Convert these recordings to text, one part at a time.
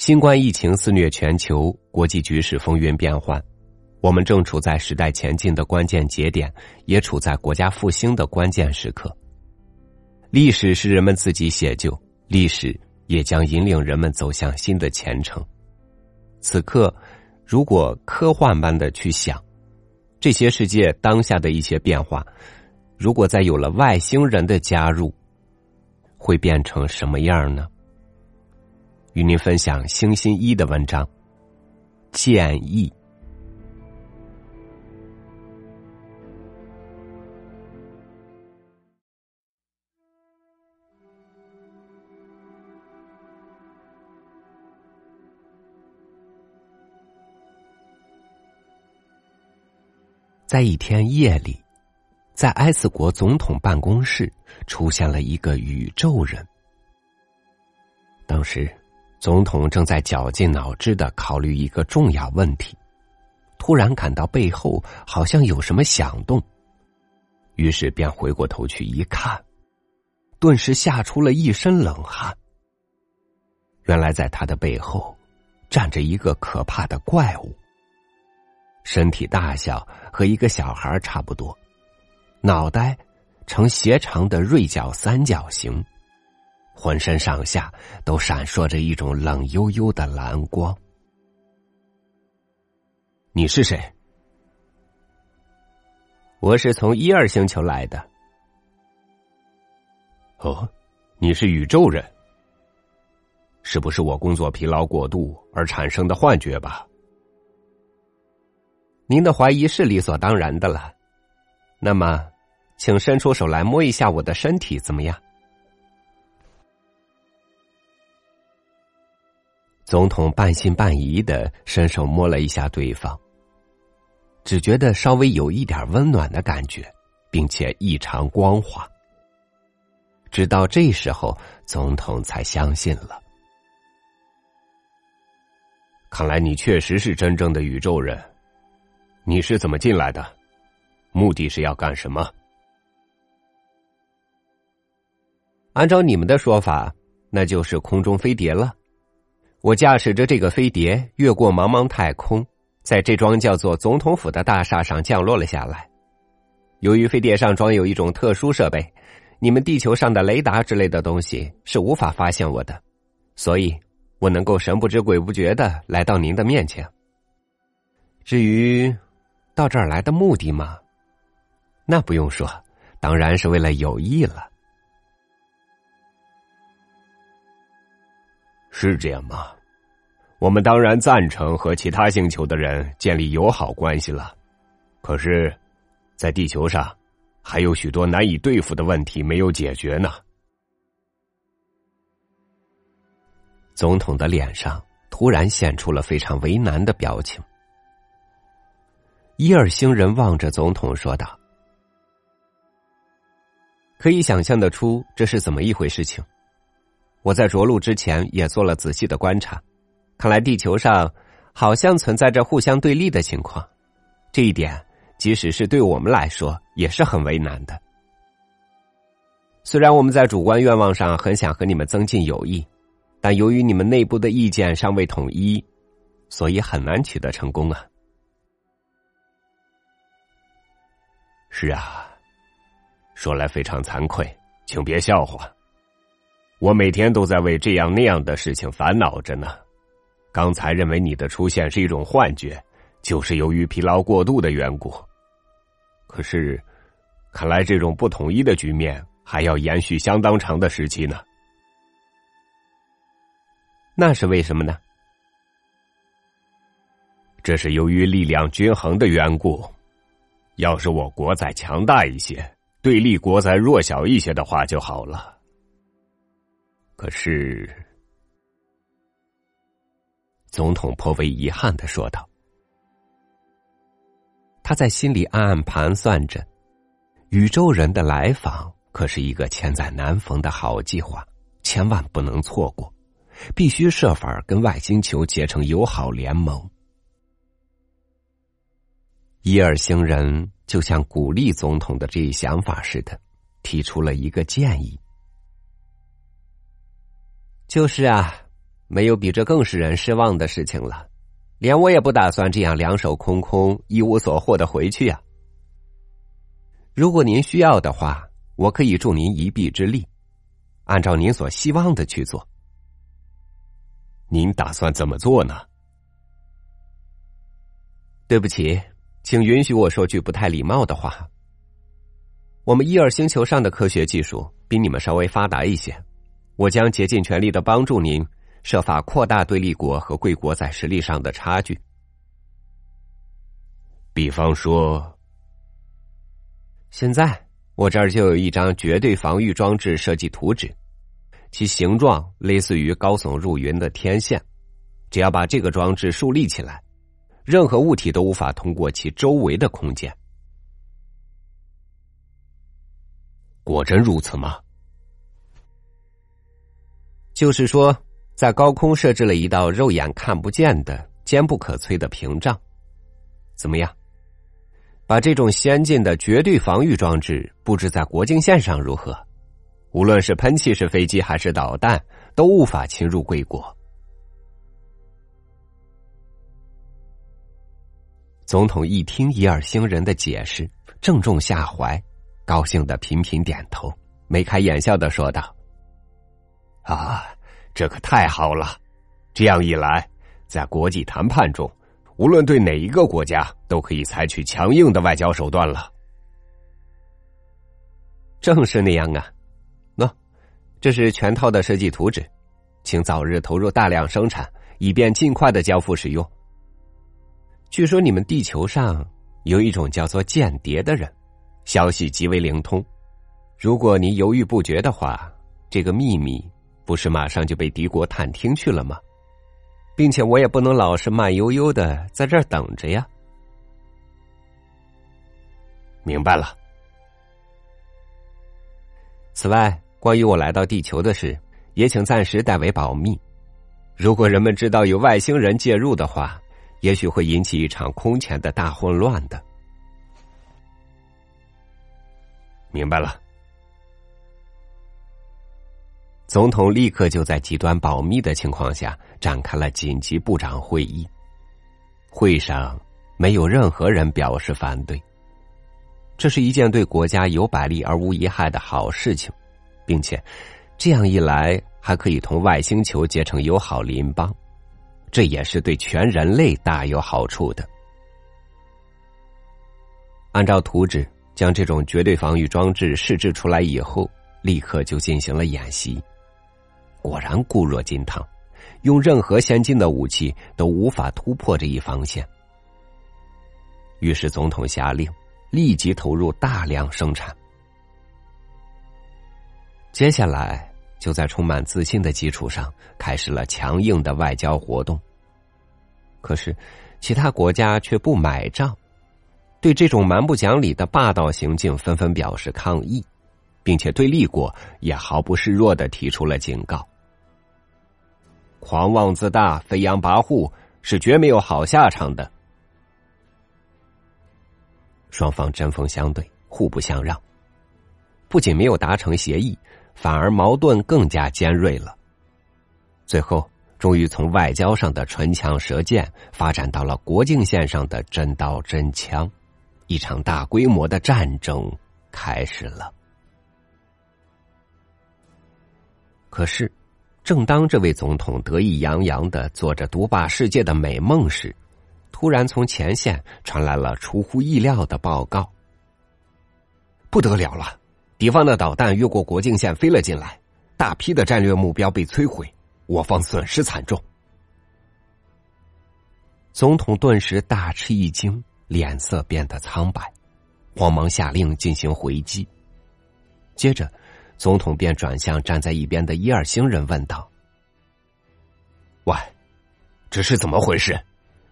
新冠疫情肆虐全球，国际局势风云变幻，我们正处在时代前进的关键节点，也处在国家复兴的关键时刻。历史是人们自己写就，历史也将引领人们走向新的前程。此刻，如果科幻般的去想，这些世界当下的一些变化，如果再有了外星人的加入，会变成什么样呢？与您分享星星一的文章建议。在一天夜里，在埃斯国总统办公室出现了一个宇宙人。当时。总统正在绞尽脑汁的考虑一个重要问题，突然感到背后好像有什么响动，于是便回过头去一看，顿时吓出了一身冷汗。原来在他的背后站着一个可怕的怪物，身体大小和一个小孩差不多，脑袋呈斜长的锐角三角形。浑身上下都闪烁着一种冷悠悠的蓝光。你是谁？我是从一二星球来的。哦，你是宇宙人？是不是我工作疲劳过度而产生的幻觉吧？您的怀疑是理所当然的了。那么，请伸出手来摸一下我的身体，怎么样？总统半信半疑的伸手摸了一下对方，只觉得稍微有一点温暖的感觉，并且异常光滑。直到这时候，总统才相信了。看来你确实是真正的宇宙人。你是怎么进来的？目的是要干什么？按照你们的说法，那就是空中飞碟了。我驾驶着这个飞碟越过茫茫太空，在这桩叫做总统府的大厦上降落了下来。由于飞碟上装有一种特殊设备，你们地球上的雷达之类的东西是无法发现我的，所以我能够神不知鬼不觉的来到您的面前。至于到这儿来的目的嘛，那不用说，当然是为了友谊了。是这样吗？我们当然赞成和其他星球的人建立友好关系了。可是，在地球上，还有许多难以对付的问题没有解决呢。总统的脸上突然现出了非常为难的表情。伊尔星人望着总统说道：“可以想象得出这是怎么一回事情。”我在着陆之前也做了仔细的观察，看来地球上好像存在着互相对立的情况，这一点即使是对我们来说也是很为难的。虽然我们在主观愿望上很想和你们增进友谊，但由于你们内部的意见尚未统一，所以很难取得成功啊。是啊，说来非常惭愧，请别笑话。我每天都在为这样那样的事情烦恼着呢。刚才认为你的出现是一种幻觉，就是由于疲劳过度的缘故。可是，看来这种不统一的局面还要延续相当长的时期呢。那是为什么呢？这是由于力量均衡的缘故。要是我国再强大一些，对立国再弱小一些的话就好了。可是，总统颇为遗憾的说道：“他在心里暗暗盘算着，宇宙人的来访可是一个千载难逢的好计划，千万不能错过，必须设法跟外星球结成友好联盟。”伊尔星人就像鼓励总统的这一想法似的，提出了一个建议。就是啊，没有比这更使人失望的事情了。连我也不打算这样两手空空、一无所获的回去呀。如果您需要的话，我可以助您一臂之力，按照您所希望的去做。您打算怎么做呢？对不起，请允许我说句不太礼貌的话。我们伊尔星球上的科学技术比你们稍微发达一些，我将竭尽全力的帮助您。设法扩大对立国和贵国在实力上的差距。比方说，现在我这儿就有一张绝对防御装置设计图纸，其形状类似于高耸入云的天线。只要把这个装置竖立起来，任何物体都无法通过其周围的空间。果真如此吗？就是说。在高空设置了一道肉眼看不见的、坚不可摧的屏障，怎么样？把这种先进的绝对防御装置布置在国境线上如何？无论是喷气式飞机还是导弹，都无法侵入贵国。总统一听伊尔星人的解释，正中下怀，高兴的频频点头，眉开眼笑的说道：“啊！”这可太好了！这样一来，在国际谈判中，无论对哪一个国家，都可以采取强硬的外交手段了。正是那样啊！喏，这是全套的设计图纸，请早日投入大量生产，以便尽快的交付使用。据说你们地球上有一种叫做间谍的人，消息极为灵通。如果您犹豫不决的话，这个秘密。不是马上就被敌国探听去了吗？并且我也不能老是慢悠悠的在这儿等着呀。明白了。此外，关于我来到地球的事，也请暂时代为保密。如果人们知道有外星人介入的话，也许会引起一场空前的大混乱的。明白了。总统立刻就在极端保密的情况下展开了紧急部长会议。会上没有任何人表示反对。这是一件对国家有百利而无一害的好事情，并且这样一来还可以同外星球结成友好邻邦，这也是对全人类大有好处的。按照图纸将这种绝对防御装置试制出来以后，立刻就进行了演习。果然固若金汤，用任何先进的武器都无法突破这一防线。于是总统下令，立即投入大量生产。接下来就在充满自信的基础上，开始了强硬的外交活动。可是，其他国家却不买账，对这种蛮不讲理的霸道行径纷纷表示抗议，并且对立国也毫不示弱的提出了警告。狂妄自大、飞扬跋扈是绝没有好下场的。双方针锋相对，互不相让，不仅没有达成协议，反而矛盾更加尖锐了。最后，终于从外交上的唇枪舌剑发展到了国境线上的真刀真枪，一场大规模的战争开始了。可是。正当这位总统得意洋洋的做着独霸世界的美梦时，突然从前线传来了出乎意料的报告。不得了了，敌方的导弹越过国境线飞了进来，大批的战略目标被摧毁，我方损失惨重。总统顿时大吃一惊，脸色变得苍白，慌忙下令进行回击，接着。总统便转向站在一边的伊尔星人问道：“喂，这是怎么回事？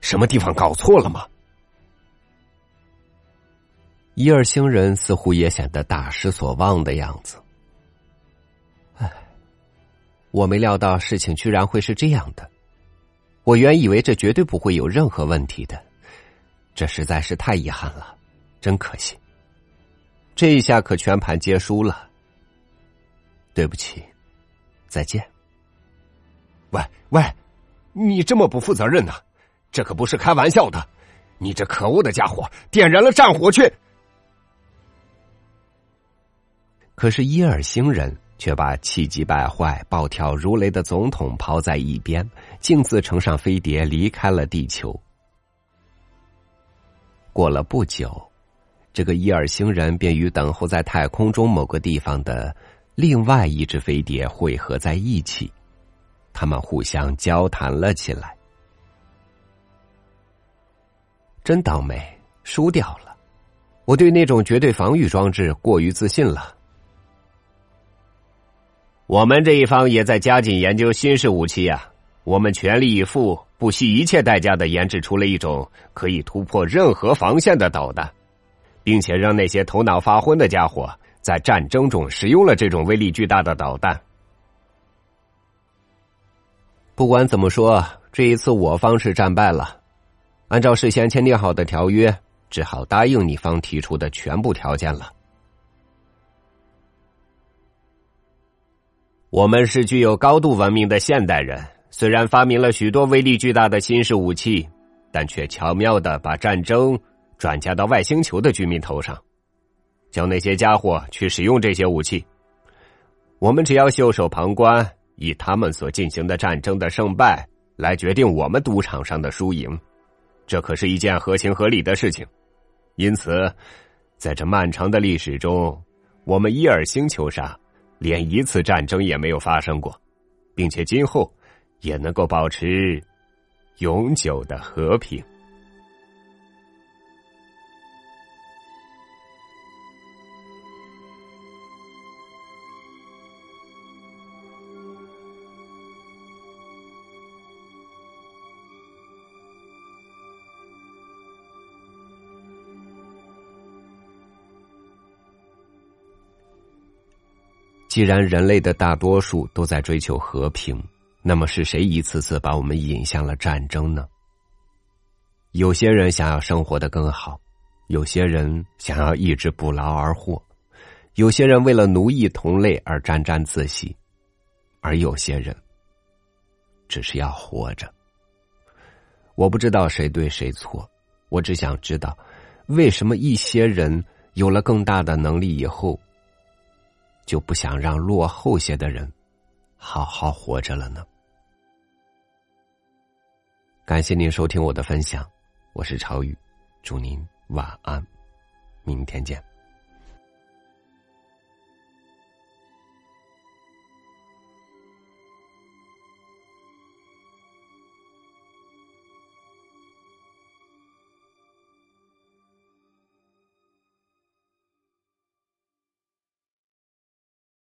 什么地方搞错了吗？”伊尔星人似乎也显得大失所望的样子。唉，我没料到事情居然会是这样的。我原以为这绝对不会有任何问题的，这实在是太遗憾了，真可惜。这一下可全盘皆输了。对不起，再见。喂喂，你这么不负责任呢？这可不是开玩笑的！你这可恶的家伙，点燃了战火去！可是伊尔星人却把气急败坏、暴跳如雷的总统抛在一边，径自乘上飞碟离开了地球。过了不久，这个伊尔星人便与等候在太空中某个地方的另外一只飞碟汇合在一起，他们互相交谈了起来。真倒霉，输掉了！我对那种绝对防御装置过于自信了。我们这一方也在加紧研究新式武器呀！我们全力以赴，不惜一切代价的研制出了一种可以突破任何防线的导弹，并且让那些头脑发昏的家伙在战争中使用了这种威力巨大的导弹。不管怎么说，这一次我方是战败了。按照事先签订好的条约，只好答应你方提出的全部条件了。我们是具有高度文明的现代人，虽然发明了许多威力巨大的新式武器，但却巧妙的把战争转嫁到外星球的居民头上，叫那些家伙去使用这些武器。我们只要袖手旁观，以他们所进行的战争的胜败来决定我们赌场上的输赢，这可是一件合情合理的事情。因此，在这漫长的历史中，我们伊尔星球上。连一次战争也没有发生过，并且今后也能够保持永久的和平。既然人类的大多数都在追求和平，那么是谁一次次把我们引向了战争呢？有些人想要生活的更好，有些人想要一直不劳而获，有些人为了奴役同类而沾沾自喜，而有些人只是要活着。我不知道谁对谁错，我只想知道，为什么一些人有了更大的能力以后。就不想让落后些的人好好活着了呢？感谢您收听我的分享，我是朝宇，祝您晚安，明天见。